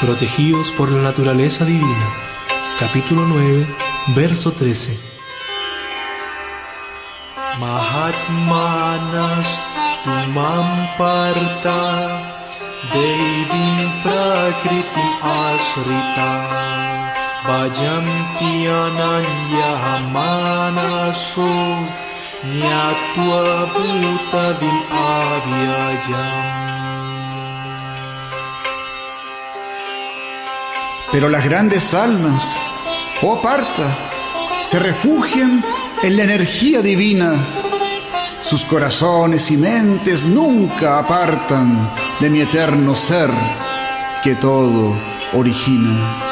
Protegidos por la naturaleza divina. Capítulo 9, verso 13. Mahatmanas tumamparta Devim prakriti asrita Vajanti ananya manaso Nyatva bhutavim avyayam Pero las grandes almas, oh Parta, se refugian en la energía divina. Sus corazones y mentes nunca apartan de mi eterno ser que todo origina.